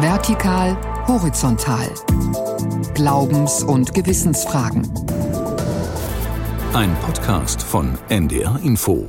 Vertikal, horizontal. Glaubens- und Gewissensfragen. Ein Podcast von NDR Info.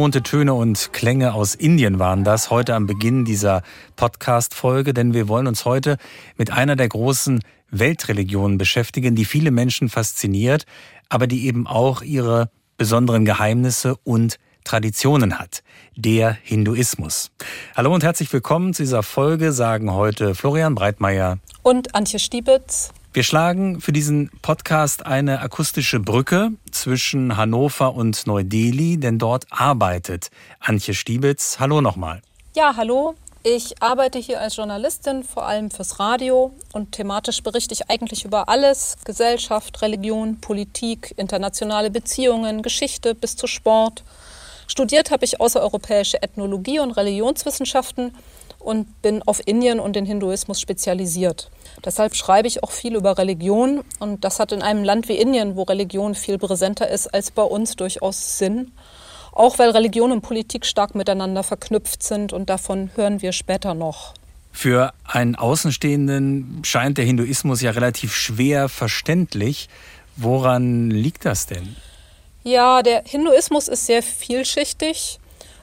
Ungewohnte Töne und Klänge aus Indien waren das heute am Beginn dieser Podcast-Folge, denn wir wollen uns heute mit einer der großen Weltreligionen beschäftigen, die viele Menschen fasziniert, aber die eben auch ihre besonderen Geheimnisse und Traditionen hat, der Hinduismus. Hallo und herzlich willkommen zu dieser Folge, sagen heute Florian Breitmeier und Antje Stiebitz. Wir schlagen für diesen Podcast eine akustische Brücke zwischen Hannover und Neu-Delhi, denn dort arbeitet Antje Stiebitz. Hallo nochmal. Ja, hallo. Ich arbeite hier als Journalistin, vor allem fürs Radio und thematisch berichte ich eigentlich über alles, Gesellschaft, Religion, Politik, internationale Beziehungen, Geschichte bis zu Sport. Studiert habe ich außereuropäische Ethnologie und Religionswissenschaften und bin auf Indien und den Hinduismus spezialisiert. Deshalb schreibe ich auch viel über Religion und das hat in einem Land wie Indien, wo Religion viel präsenter ist als bei uns, durchaus Sinn. Auch weil Religion und Politik stark miteinander verknüpft sind und davon hören wir später noch. Für einen Außenstehenden scheint der Hinduismus ja relativ schwer verständlich. Woran liegt das denn? Ja, der Hinduismus ist sehr vielschichtig.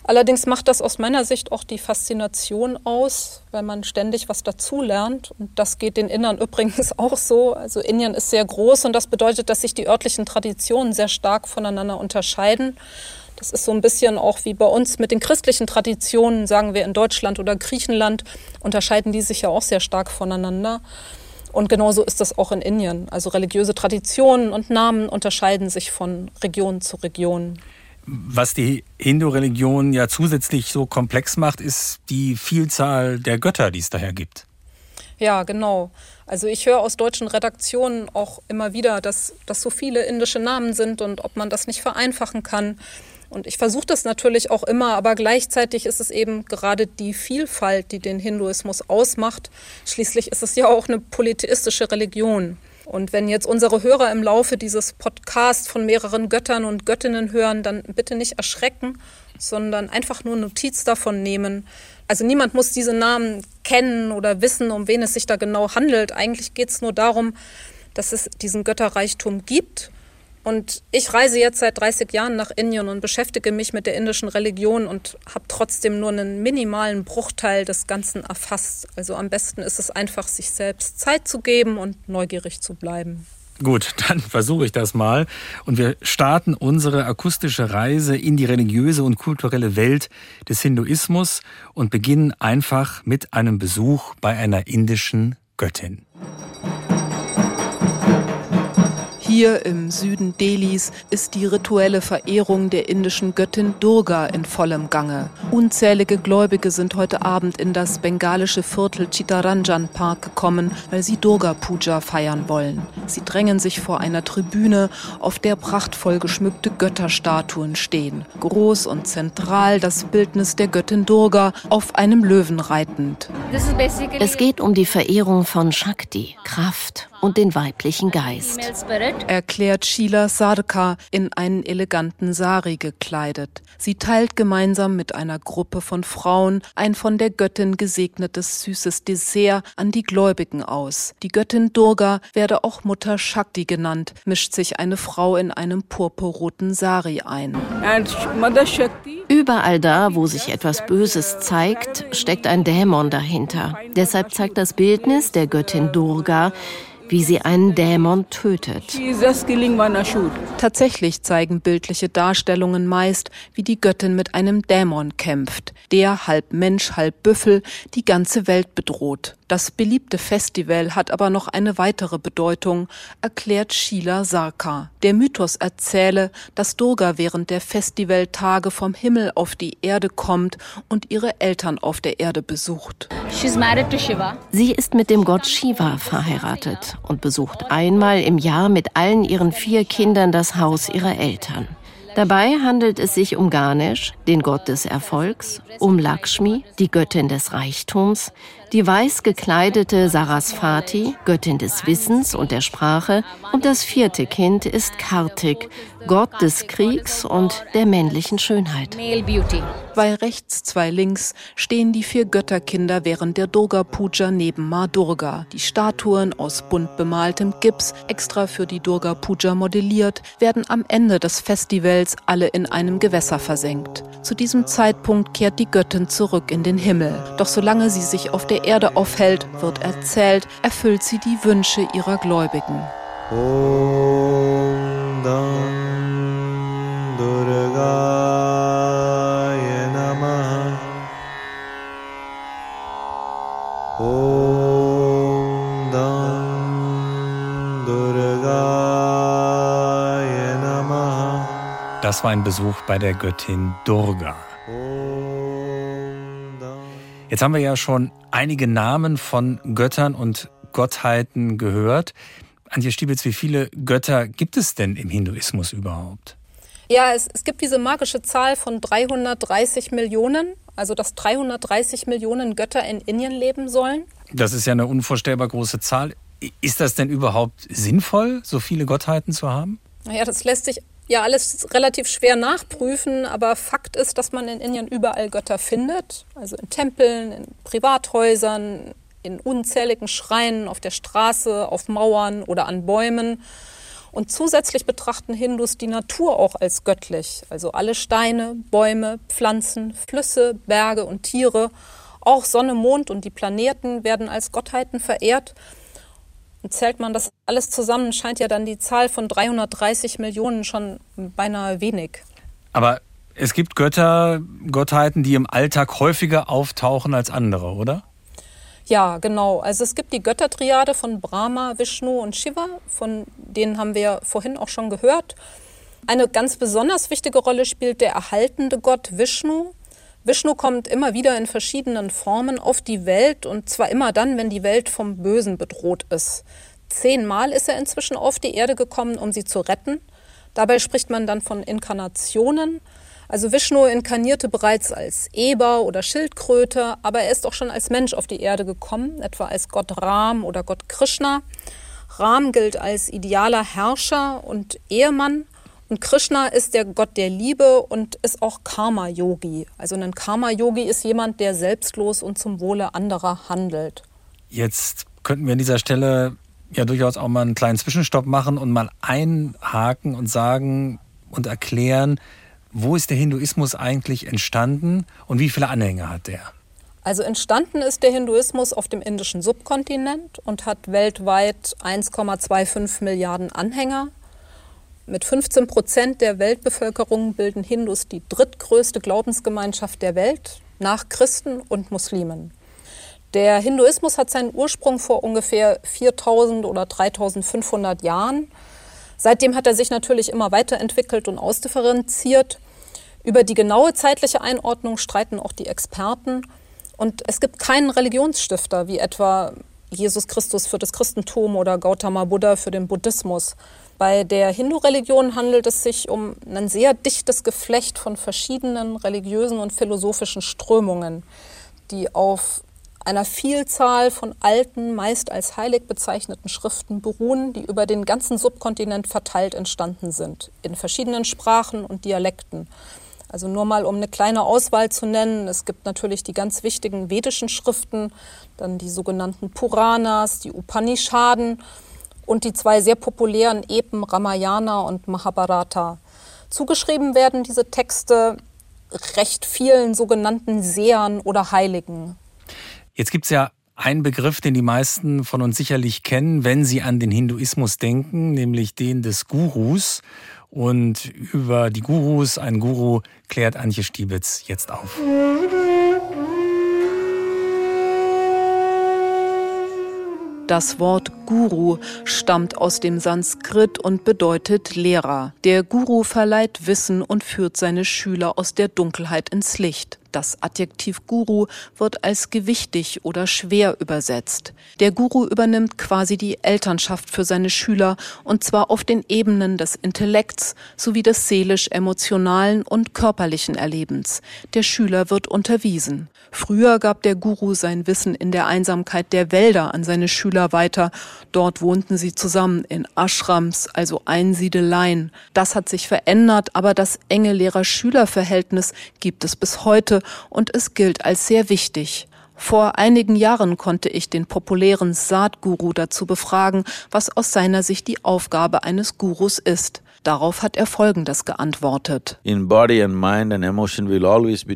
Allerdings macht das aus meiner Sicht auch die Faszination aus, weil man ständig was dazulernt. Und das geht den Innern übrigens auch so. Also Indien ist sehr groß und das bedeutet, dass sich die örtlichen Traditionen sehr stark voneinander unterscheiden. Das ist so ein bisschen auch wie bei uns mit den christlichen Traditionen, sagen wir in Deutschland oder Griechenland, unterscheiden die sich ja auch sehr stark voneinander. Und genauso ist das auch in Indien. Also religiöse Traditionen und Namen unterscheiden sich von Region zu Region. Was die Hindu-Religion ja zusätzlich so komplex macht, ist die Vielzahl der Götter, die es daher gibt. Ja, genau. Also ich höre aus deutschen Redaktionen auch immer wieder, dass das so viele indische Namen sind und ob man das nicht vereinfachen kann. Und ich versuche das natürlich auch immer, aber gleichzeitig ist es eben gerade die Vielfalt, die den Hinduismus ausmacht. Schließlich ist es ja auch eine polytheistische Religion. Und wenn jetzt unsere Hörer im Laufe dieses Podcasts von mehreren Göttern und Göttinnen hören, dann bitte nicht erschrecken, sondern einfach nur Notiz davon nehmen. Also niemand muss diese Namen kennen oder wissen, um wen es sich da genau handelt. Eigentlich geht es nur darum, dass es diesen Götterreichtum gibt und ich reise jetzt seit 30 Jahren nach Indien und beschäftige mich mit der indischen Religion und habe trotzdem nur einen minimalen Bruchteil des Ganzen erfasst. Also am besten ist es einfach, sich selbst Zeit zu geben und neugierig zu bleiben. Gut, dann versuche ich das mal. Und wir starten unsere akustische Reise in die religiöse und kulturelle Welt des Hinduismus und beginnen einfach mit einem Besuch bei einer indischen Göttin. Hier im Süden Delhis ist die rituelle Verehrung der indischen Göttin Durga in vollem Gange. Unzählige Gläubige sind heute Abend in das bengalische Viertel Chittaranjan Park gekommen, weil sie Durga Puja feiern wollen. Sie drängen sich vor einer Tribüne, auf der prachtvoll geschmückte Götterstatuen stehen. Groß und zentral das Bildnis der Göttin Durga auf einem Löwen reitend. Es geht um die Verehrung von Shakti, Kraft und den weiblichen Geist erklärt Sheila Sarka in einen eleganten Sari gekleidet. Sie teilt gemeinsam mit einer Gruppe von Frauen ein von der Göttin gesegnetes süßes Dessert an die Gläubigen aus. Die Göttin Durga werde auch Mutter Shakti genannt, mischt sich eine Frau in einem purpurroten Sari ein. Überall da, wo sich etwas Böses zeigt, steckt ein Dämon dahinter. Deshalb zeigt das Bildnis der Göttin Durga wie sie einen Dämon tötet. Tatsächlich zeigen bildliche Darstellungen meist, wie die Göttin mit einem Dämon kämpft, der halb Mensch, halb Büffel die ganze Welt bedroht. Das beliebte Festival hat aber noch eine weitere Bedeutung, erklärt Sheila Sarkar. Der Mythos erzähle, dass Durga während der Festivaltage vom Himmel auf die Erde kommt und ihre Eltern auf der Erde besucht. Sie ist mit dem Gott Shiva verheiratet und besucht einmal im Jahr mit allen ihren vier Kindern das Haus ihrer Eltern. Dabei handelt es sich um Ganesh, den Gott des Erfolgs, um Lakshmi, die Göttin des Reichtums, die weiß gekleidete Sarasvati, Göttin des Wissens und der Sprache, und das vierte Kind ist Kartik, Gott des Kriegs und der männlichen Schönheit. Zwei rechts, zwei links stehen die vier Götterkinder während der Durga Puja neben Ma Durga. Die Statuen aus bunt bemaltem Gips, extra für die Durga Puja modelliert, werden am Ende des Festivals alle in einem Gewässer versenkt. Zu diesem Zeitpunkt kehrt die Göttin zurück in den Himmel. Doch solange sie sich auf der Erde aufhält, wird erzählt, erfüllt sie die Wünsche ihrer Gläubigen. Das war ein Besuch bei der Göttin Durga. Jetzt haben wir ja schon einige Namen von Göttern und Gottheiten gehört. Antje Stiebitz, wie viele Götter gibt es denn im Hinduismus überhaupt? Ja, es, es gibt diese magische Zahl von 330 Millionen, also dass 330 Millionen Götter in Indien leben sollen. Das ist ja eine unvorstellbar große Zahl. Ist das denn überhaupt sinnvoll, so viele Gottheiten zu haben? Naja, das lässt sich ja alles relativ schwer nachprüfen, aber Fakt ist, dass man in Indien überall Götter findet, also in Tempeln, in Privathäusern, in unzähligen Schreinen auf der Straße, auf Mauern oder an Bäumen. Und zusätzlich betrachten Hindus die Natur auch als göttlich, also alle Steine, Bäume, Pflanzen, Flüsse, Berge und Tiere, auch Sonne, Mond und die Planeten werden als Gottheiten verehrt. Und zählt man das alles zusammen, scheint ja dann die Zahl von 330 Millionen schon beinahe wenig. Aber es gibt Götter, Gottheiten, die im Alltag häufiger auftauchen als andere, oder? Ja, genau. Also es gibt die Göttertriade von Brahma, Vishnu und Shiva, von denen haben wir vorhin auch schon gehört. Eine ganz besonders wichtige Rolle spielt der erhaltende Gott Vishnu. Vishnu kommt immer wieder in verschiedenen Formen auf die Welt und zwar immer dann, wenn die Welt vom Bösen bedroht ist. Zehnmal ist er inzwischen auf die Erde gekommen, um sie zu retten. Dabei spricht man dann von Inkarnationen. Also Vishnu inkarnierte bereits als Eber oder Schildkröte, aber er ist auch schon als Mensch auf die Erde gekommen, etwa als Gott Ram oder Gott Krishna. Ram gilt als idealer Herrscher und Ehemann und Krishna ist der Gott der Liebe und ist auch Karma-Yogi. Also ein Karma-Yogi ist jemand, der selbstlos und zum Wohle anderer handelt. Jetzt könnten wir an dieser Stelle ja durchaus auch mal einen kleinen Zwischenstopp machen und mal einhaken und sagen und erklären, wo ist der Hinduismus eigentlich entstanden und wie viele Anhänger hat der? Also entstanden ist der Hinduismus auf dem indischen Subkontinent und hat weltweit 1,25 Milliarden Anhänger. Mit 15 Prozent der Weltbevölkerung bilden Hindus die drittgrößte Glaubensgemeinschaft der Welt nach Christen und Muslimen. Der Hinduismus hat seinen Ursprung vor ungefähr 4000 oder 3500 Jahren Seitdem hat er sich natürlich immer weiterentwickelt und ausdifferenziert. Über die genaue zeitliche Einordnung streiten auch die Experten. Und es gibt keinen Religionsstifter, wie etwa Jesus Christus für das Christentum oder Gautama Buddha für den Buddhismus. Bei der Hindu-Religion handelt es sich um ein sehr dichtes Geflecht von verschiedenen religiösen und philosophischen Strömungen, die auf einer Vielzahl von alten, meist als heilig bezeichneten Schriften beruhen, die über den ganzen Subkontinent verteilt entstanden sind, in verschiedenen Sprachen und Dialekten. Also nur mal, um eine kleine Auswahl zu nennen. Es gibt natürlich die ganz wichtigen vedischen Schriften, dann die sogenannten Puranas, die Upanishaden und die zwei sehr populären Epen Ramayana und Mahabharata. Zugeschrieben werden diese Texte recht vielen sogenannten Sehern oder Heiligen. Jetzt gibt es ja Ein Begriff, den die meisten von uns sicherlich kennen, wenn sie an den Hinduismus denken, nämlich den des Gurus. Und über die Gurus, ein Guru, klärt Antje Stiebitz jetzt auf. Das Wort Guru stammt aus dem Sanskrit und bedeutet Lehrer. Der Guru verleiht Wissen und führt seine Schüler aus der Dunkelheit ins Licht. Das Adjektiv Guru wird als gewichtig oder schwer übersetzt. Der Guru übernimmt quasi die Elternschaft für seine Schüler und zwar auf den Ebenen des Intellekts sowie des seelisch-emotionalen und körperlichen Erlebens. Der Schüler wird unterwiesen. Früher gab der Guru sein Wissen in der Einsamkeit der Wälder an seine Schüler weiter. Dort wohnten sie zusammen in Ashrams, also Einsiedeleien. Das hat sich verändert, aber das enge Lehrer-Schüler-Verhältnis gibt es bis heute und es gilt als sehr wichtig. Vor einigen Jahren konnte ich den populären Saatguru dazu befragen, was aus seiner Sicht die Aufgabe eines Gurus ist. Darauf hat er Folgendes geantwortet.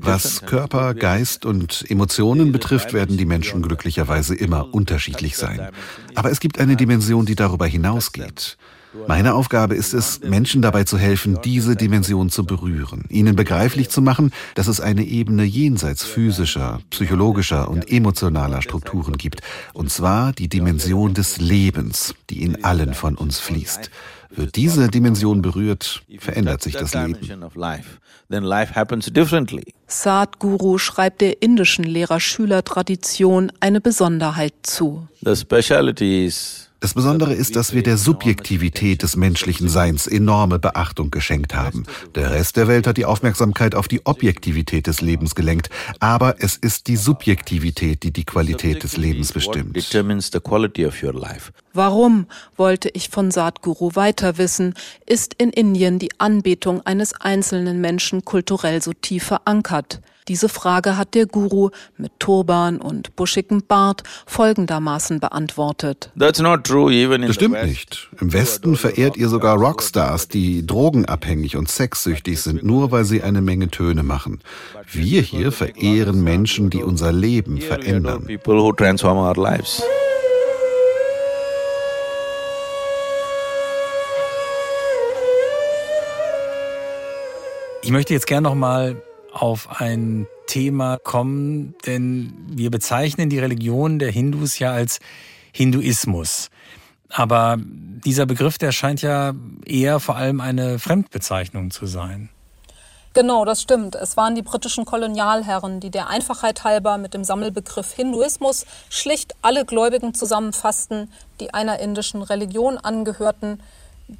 Was Körper, Geist und Emotionen betrifft, werden die Menschen glücklicherweise immer unterschiedlich sein. Aber es gibt eine Dimension, die darüber hinausgeht. Meine Aufgabe ist es, Menschen dabei zu helfen, diese Dimension zu berühren, ihnen begreiflich zu machen, dass es eine Ebene jenseits physischer, psychologischer und emotionaler Strukturen gibt, und zwar die Dimension des Lebens, die in allen von uns fließt. Wird diese Dimension berührt, verändert sich das Leben. Sadhguru schreibt der indischen Lehrer-Schüler-Tradition eine Besonderheit zu. The speciality is das Besondere ist, dass wir der Subjektivität des menschlichen Seins enorme Beachtung geschenkt haben. Der Rest der Welt hat die Aufmerksamkeit auf die Objektivität des Lebens gelenkt, aber es ist die Subjektivität, die die Qualität des Lebens bestimmt. Warum, wollte ich von Sadhguru weiter wissen, ist in Indien die Anbetung eines einzelnen Menschen kulturell so tief verankert? Diese Frage hat der Guru mit Turban und buschigem Bart folgendermaßen beantwortet. Das stimmt nicht. Im Westen verehrt ihr sogar Rockstars, die drogenabhängig und sexsüchtig sind, nur weil sie eine Menge Töne machen. Wir hier verehren Menschen, die unser Leben verändern. Ich möchte jetzt gerne noch mal auf ein Thema kommen, denn wir bezeichnen die Religion der Hindus ja als Hinduismus. Aber dieser Begriff, der scheint ja eher vor allem eine Fremdbezeichnung zu sein. Genau, das stimmt. Es waren die britischen Kolonialherren, die der Einfachheit halber mit dem Sammelbegriff Hinduismus schlicht alle Gläubigen zusammenfassten, die einer indischen Religion angehörten,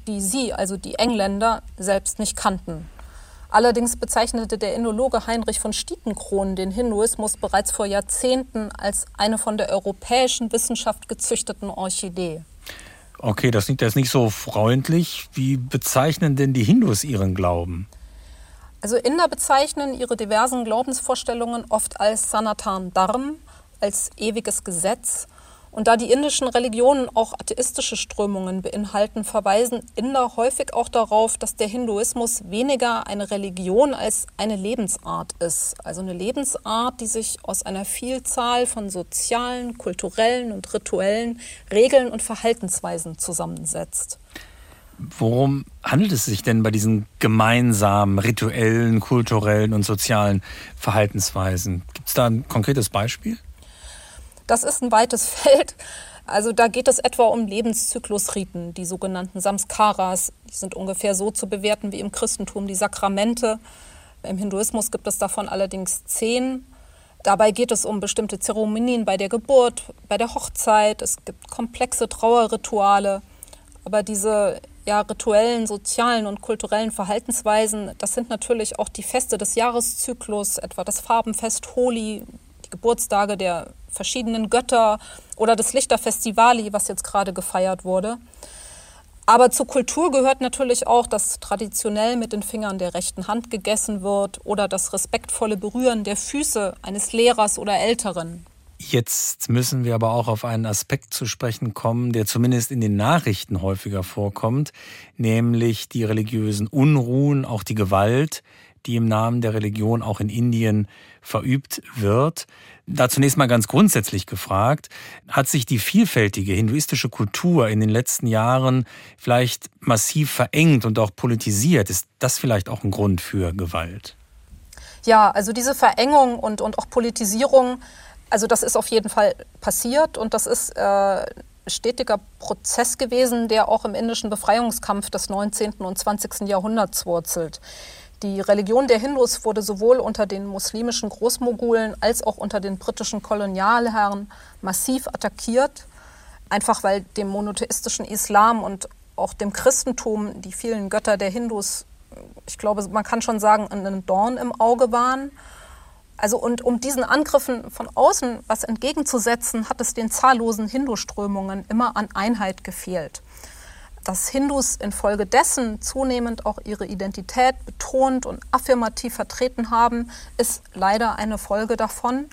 die sie, also die Engländer, selbst nicht kannten. Allerdings bezeichnete der Indologe Heinrich von Stietenkron den Hinduismus bereits vor Jahrzehnten als eine von der europäischen Wissenschaft gezüchteten Orchidee. Okay, das klingt jetzt nicht so freundlich. Wie bezeichnen denn die Hindus ihren Glauben? Also Inder bezeichnen ihre diversen Glaubensvorstellungen oft als Sanatan Dharm, als ewiges Gesetz und da die indischen Religionen auch atheistische Strömungen beinhalten, verweisen Inder häufig auch darauf, dass der Hinduismus weniger eine Religion als eine Lebensart ist. Also eine Lebensart, die sich aus einer Vielzahl von sozialen, kulturellen und rituellen Regeln und Verhaltensweisen zusammensetzt. Worum handelt es sich denn bei diesen gemeinsamen rituellen, kulturellen und sozialen Verhaltensweisen? Gibt es da ein konkretes Beispiel? Das ist ein weites Feld. Also da geht es etwa um Lebenszyklusriten, die sogenannten Samskaras. Die sind ungefähr so zu bewerten wie im Christentum die Sakramente. Im Hinduismus gibt es davon allerdings zehn. Dabei geht es um bestimmte Zeremonien bei der Geburt, bei der Hochzeit. Es gibt komplexe Trauerrituale. Aber diese ja, rituellen, sozialen und kulturellen Verhaltensweisen, das sind natürlich auch die Feste des Jahreszyklus, etwa das Farbenfest Holi, Geburtstage der verschiedenen Götter oder das Lichterfestivali, was jetzt gerade gefeiert wurde. Aber zur Kultur gehört natürlich auch, dass traditionell mit den Fingern der rechten Hand gegessen wird oder das respektvolle Berühren der Füße eines Lehrers oder Älteren. Jetzt müssen wir aber auch auf einen Aspekt zu sprechen kommen, der zumindest in den Nachrichten häufiger vorkommt, nämlich die religiösen Unruhen, auch die Gewalt, die im Namen der Religion auch in Indien verübt wird. Da zunächst mal ganz grundsätzlich gefragt, hat sich die vielfältige hinduistische Kultur in den letzten Jahren vielleicht massiv verengt und auch politisiert? Ist das vielleicht auch ein Grund für Gewalt? Ja, also diese Verengung und, und auch Politisierung, also das ist auf jeden Fall passiert und das ist äh, stetiger Prozess gewesen, der auch im indischen Befreiungskampf des 19. und 20. Jahrhunderts wurzelt. Die Religion der Hindus wurde sowohl unter den muslimischen Großmogulen als auch unter den britischen Kolonialherren massiv attackiert, einfach weil dem monotheistischen Islam und auch dem Christentum die vielen Götter der Hindus, ich glaube, man kann schon sagen, ein Dorn im Auge waren. Also und um diesen Angriffen von außen was entgegenzusetzen, hat es den zahllosen Hindu-Strömungen immer an Einheit gefehlt. Dass Hindus infolgedessen zunehmend auch ihre Identität betont und affirmativ vertreten haben, ist leider eine Folge davon.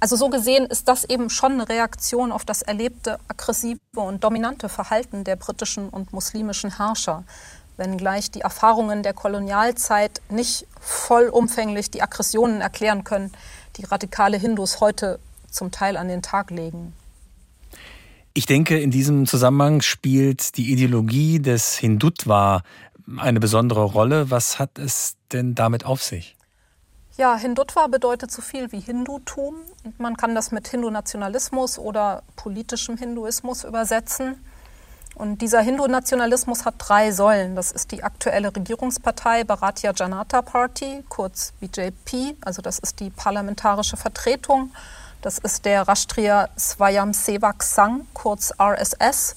Also so gesehen ist das eben schon eine Reaktion auf das erlebte aggressive und dominante Verhalten der britischen und muslimischen Herrscher, wenngleich die Erfahrungen der Kolonialzeit nicht vollumfänglich die Aggressionen erklären können, die radikale Hindus heute zum Teil an den Tag legen. Ich denke, in diesem Zusammenhang spielt die Ideologie des Hindutva eine besondere Rolle. Was hat es denn damit auf sich? Ja, Hindutva bedeutet so viel wie Hindutum. Man kann das mit Hindu-Nationalismus oder politischem Hinduismus übersetzen. Und dieser Hindu-Nationalismus hat drei Säulen. Das ist die aktuelle Regierungspartei Bharatiya Janata Party, kurz BJP, also das ist die parlamentarische Vertretung das ist der Rashtriya Swayamsevak Sangh, kurz RSS.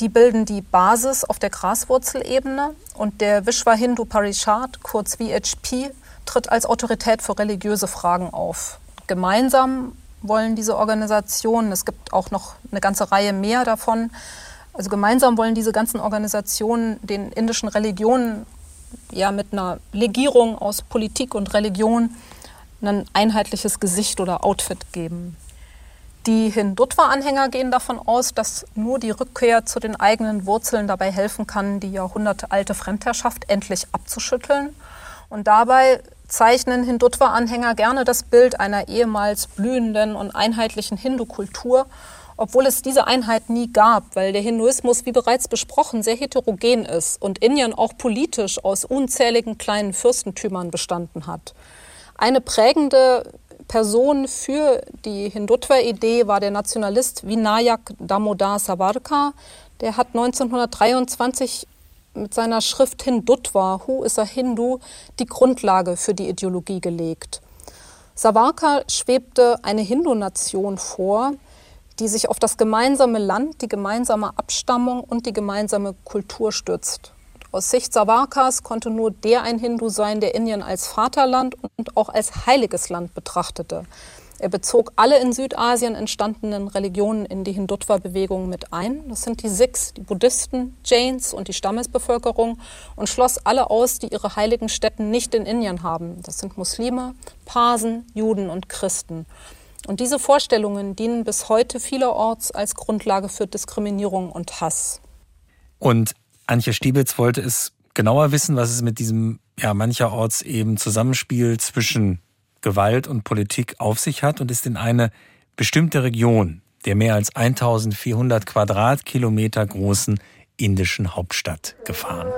Die bilden die Basis auf der Graswurzelebene und der Vishwa Hindu Parishad, kurz VHP, tritt als Autorität für religiöse Fragen auf. Gemeinsam wollen diese Organisationen, es gibt auch noch eine ganze Reihe mehr davon, also gemeinsam wollen diese ganzen Organisationen den indischen Religionen ja mit einer Legierung aus Politik und Religion ein einheitliches Gesicht oder Outfit geben. Die Hindutva-Anhänger gehen davon aus, dass nur die Rückkehr zu den eigenen Wurzeln dabei helfen kann, die jahrhundertealte Fremdherrschaft endlich abzuschütteln. Und dabei zeichnen Hindutva-Anhänger gerne das Bild einer ehemals blühenden und einheitlichen Hindu-Kultur, obwohl es diese Einheit nie gab, weil der Hinduismus, wie bereits besprochen, sehr heterogen ist und Indien auch politisch aus unzähligen kleinen Fürstentümern bestanden hat. Eine prägende Person für die Hindutva-Idee war der Nationalist Vinayak Damodar Savarkar. Der hat 1923 mit seiner Schrift Hindutva, Who is a Hindu, die Grundlage für die Ideologie gelegt. Savarkar schwebte eine Hindu-Nation vor, die sich auf das gemeinsame Land, die gemeinsame Abstammung und die gemeinsame Kultur stützt. Aus Sicht Savarkas konnte nur der ein Hindu sein, der Indien als Vaterland und auch als heiliges Land betrachtete. Er bezog alle in Südasien entstandenen Religionen in die Hindutva-Bewegung mit ein. Das sind die Sikhs, die Buddhisten, Jains und die Stammesbevölkerung und schloss alle aus, die ihre heiligen Stätten nicht in Indien haben. Das sind Muslime, Parsen, Juden und Christen. Und diese Vorstellungen dienen bis heute vielerorts als Grundlage für Diskriminierung und Hass. Und Antje Stiebitz wollte es genauer wissen, was es mit diesem ja mancherorts eben Zusammenspiel zwischen Gewalt und Politik auf sich hat und ist in eine bestimmte Region der mehr als 1400 Quadratkilometer großen indischen Hauptstadt gefahren.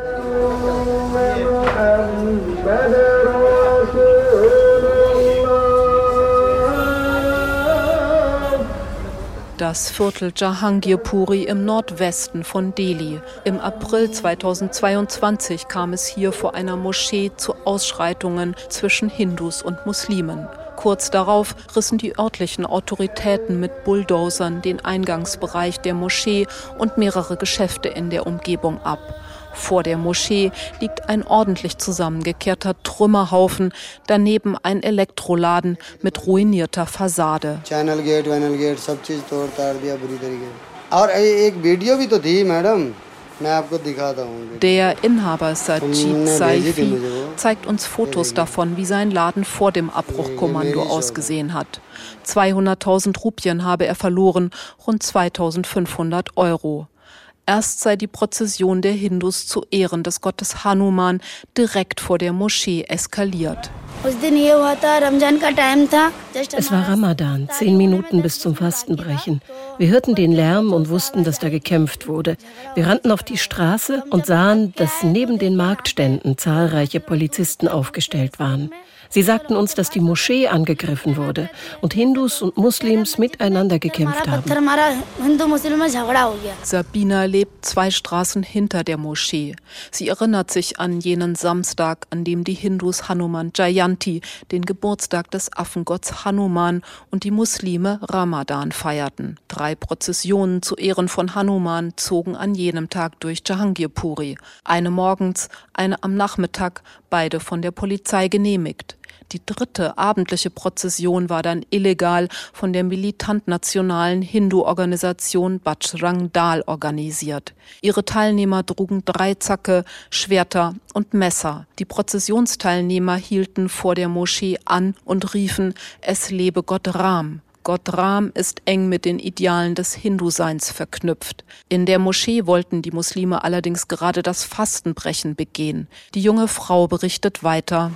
Das Viertel Jahangirpuri im Nordwesten von Delhi. Im April 2022 kam es hier vor einer Moschee zu Ausschreitungen zwischen Hindus und Muslimen. Kurz darauf rissen die örtlichen Autoritäten mit Bulldozern den Eingangsbereich der Moschee und mehrere Geschäfte in der Umgebung ab. Vor der Moschee liegt ein ordentlich zusammengekehrter Trümmerhaufen, daneben ein Elektroladen mit ruinierter Fassade. Der Inhaber Sajid Saifi zeigt uns Fotos davon, wie sein Laden vor dem Abbruchkommando ausgesehen hat. 200.000 Rupien habe er verloren, rund 2.500 Euro. Erst sei die Prozession der Hindus zu Ehren des Gottes Hanuman direkt vor der Moschee eskaliert. Es war Ramadan, zehn Minuten bis zum Fastenbrechen. Wir hörten den Lärm und wussten, dass da gekämpft wurde. Wir rannten auf die Straße und sahen, dass neben den Marktständen zahlreiche Polizisten aufgestellt waren. Sie sagten uns, dass die Moschee angegriffen wurde und Hindus und Muslims miteinander gekämpft haben. Sabina lebt zwei Straßen hinter der Moschee. Sie erinnert sich an jenen Samstag, an dem die Hindus Hanuman Jayanti, den Geburtstag des Affengotts Hanuman, und die Muslime Ramadan feierten. Drei Prozessionen zu Ehren von Hanuman zogen an jenem Tag durch Jahangirpuri. Eine morgens, eine am Nachmittag, beide von der Polizei genehmigt. Die dritte abendliche Prozession war dann illegal von der militant-nationalen Hindu-Organisation Bajrang Dal organisiert. Ihre Teilnehmer trugen Dreizacke, Schwerter und Messer. Die Prozessionsteilnehmer hielten vor der Moschee an und riefen, es lebe Gott Ram. Gott Ram ist eng mit den Idealen des Hinduseins verknüpft. In der Moschee wollten die Muslime allerdings gerade das Fastenbrechen begehen. Die junge Frau berichtet weiter.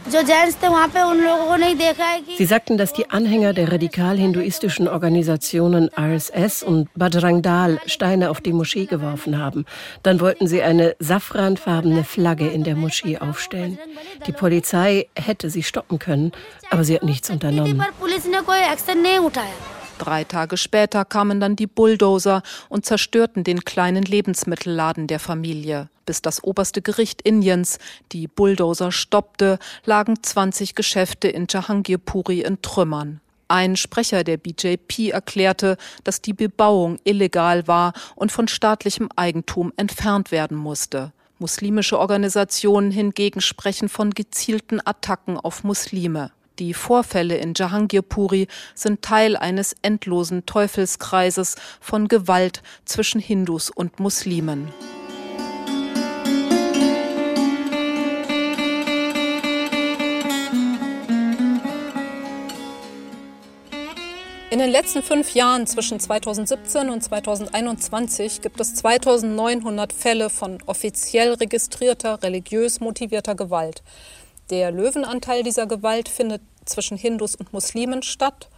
Sie sagten, dass die Anhänger der radikal-hinduistischen Organisationen RSS und Bajrang Dal Steine auf die Moschee geworfen haben. Dann wollten sie eine safranfarbene Flagge in der Moschee aufstellen. Die Polizei hätte sie stoppen können, aber sie hat nichts unternommen. Drei Tage später kamen dann die Bulldozer und zerstörten den kleinen Lebensmittelladen der Familie. Bis das oberste Gericht Indiens die Bulldozer stoppte, lagen 20 Geschäfte in Jahangirpuri in Trümmern. Ein Sprecher der BJP erklärte, dass die Bebauung illegal war und von staatlichem Eigentum entfernt werden musste. Muslimische Organisationen hingegen sprechen von gezielten Attacken auf Muslime. Die Vorfälle in Jahangirpuri sind Teil eines endlosen Teufelskreises von Gewalt zwischen Hindus und Muslimen. In den letzten fünf Jahren zwischen 2017 und 2021 gibt es 2900 Fälle von offiziell registrierter, religiös motivierter Gewalt. Der Löwenanteil dieser Gewalt findet zwischen Hindus und Muslimen statt.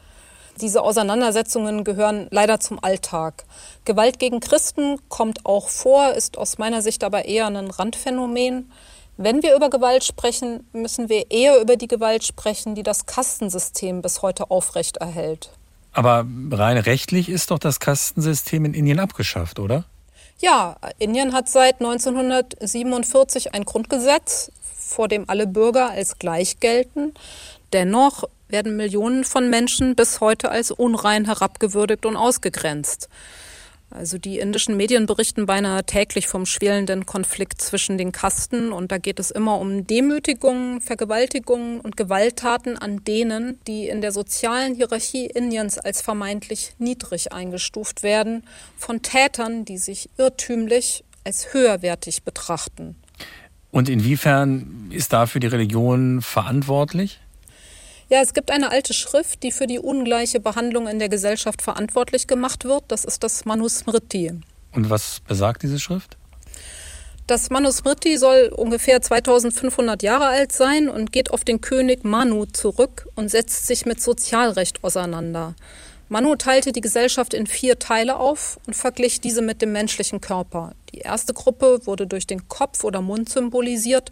Diese Auseinandersetzungen gehören leider zum Alltag. Gewalt gegen Christen kommt auch vor, ist aus meiner Sicht aber eher ein Randphänomen. Wenn wir über Gewalt sprechen, müssen wir eher über die Gewalt sprechen, die das Kastensystem bis heute aufrechterhält. Aber rein rechtlich ist doch das Kastensystem in Indien abgeschafft, oder? Ja, Indien hat seit 1947 ein Grundgesetz, vor dem alle Bürger als gleich gelten. Dennoch werden Millionen von Menschen bis heute als unrein herabgewürdigt und ausgegrenzt. Also die indischen Medien berichten beinahe täglich vom schwelenden Konflikt zwischen den Kasten und da geht es immer um Demütigungen, Vergewaltigungen und Gewalttaten an denen, die in der sozialen Hierarchie Indiens als vermeintlich niedrig eingestuft werden, von Tätern, die sich irrtümlich als höherwertig betrachten. Und inwiefern ist dafür die Religion verantwortlich? Ja, es gibt eine alte Schrift, die für die ungleiche Behandlung in der Gesellschaft verantwortlich gemacht wird. Das ist das Manusmriti. Und was besagt diese Schrift? Das Manusmriti soll ungefähr 2500 Jahre alt sein und geht auf den König Manu zurück und setzt sich mit Sozialrecht auseinander. Manu teilte die Gesellschaft in vier Teile auf und verglich diese mit dem menschlichen Körper. Die erste Gruppe wurde durch den Kopf oder Mund symbolisiert.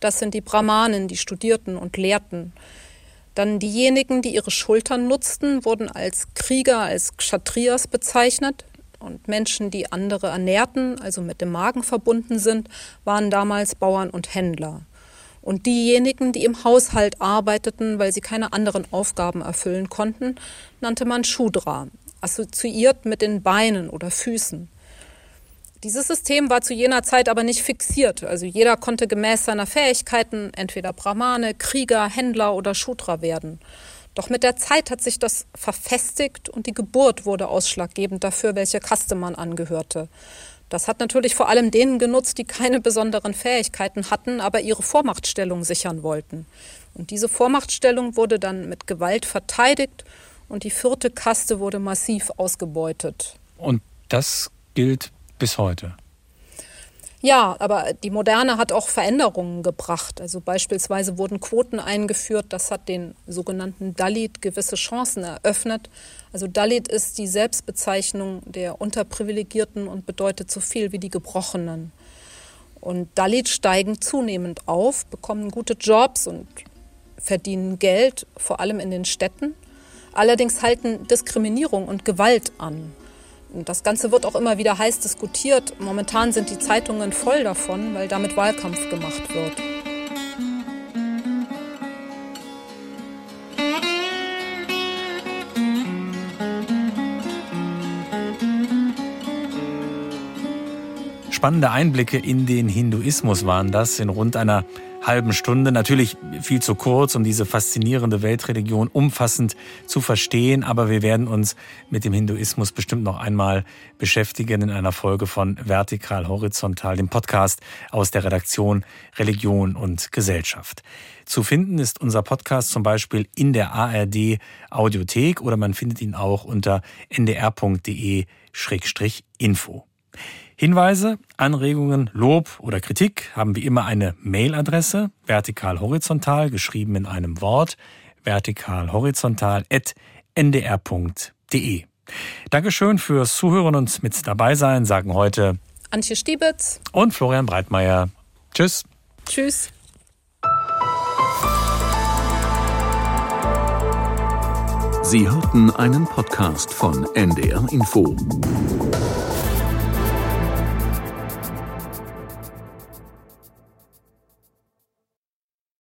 Das sind die Brahmanen, die studierten und lehrten. Dann diejenigen, die ihre Schultern nutzten, wurden als Krieger, als Kshatriyas bezeichnet. Und Menschen, die andere ernährten, also mit dem Magen verbunden sind, waren damals Bauern und Händler. Und diejenigen, die im Haushalt arbeiteten, weil sie keine anderen Aufgaben erfüllen konnten, nannte man Shudra, assoziiert mit den Beinen oder Füßen. Dieses System war zu jener Zeit aber nicht fixiert. Also jeder konnte gemäß seiner Fähigkeiten entweder Brahmane, Krieger, Händler oder Shudra werden. Doch mit der Zeit hat sich das verfestigt und die Geburt wurde ausschlaggebend dafür, welche Kaste man angehörte. Das hat natürlich vor allem denen genutzt, die keine besonderen Fähigkeiten hatten, aber ihre Vormachtstellung sichern wollten. Und diese Vormachtstellung wurde dann mit Gewalt verteidigt und die vierte Kaste wurde massiv ausgebeutet. Und das gilt bis heute. Ja, aber die Moderne hat auch Veränderungen gebracht. Also beispielsweise wurden Quoten eingeführt. Das hat den sogenannten Dalit gewisse Chancen eröffnet. Also Dalit ist die Selbstbezeichnung der Unterprivilegierten und bedeutet so viel wie die Gebrochenen. Und Dalit steigen zunehmend auf, bekommen gute Jobs und verdienen Geld, vor allem in den Städten. Allerdings halten Diskriminierung und Gewalt an. Das Ganze wird auch immer wieder heiß diskutiert. Momentan sind die Zeitungen voll davon, weil damit Wahlkampf gemacht wird. Spannende Einblicke in den Hinduismus waren das in rund einer halben Stunde. Natürlich viel zu kurz, um diese faszinierende Weltreligion umfassend zu verstehen, aber wir werden uns mit dem Hinduismus bestimmt noch einmal beschäftigen in einer Folge von Vertikal Horizontal, dem Podcast aus der Redaktion Religion und Gesellschaft. Zu finden ist unser Podcast zum Beispiel in der ARD Audiothek oder man findet ihn auch unter ndr.de-info. Hinweise, Anregungen, Lob oder Kritik haben wie immer eine Mailadresse, vertikal-horizontal, geschrieben in einem Wort, vertikal-horizontal.ndr.de. Dankeschön fürs Zuhören und mit dabei sein, sagen heute Antje Stiebitz und Florian Breitmeier. Tschüss. Tschüss. Sie hörten einen Podcast von NDR Info.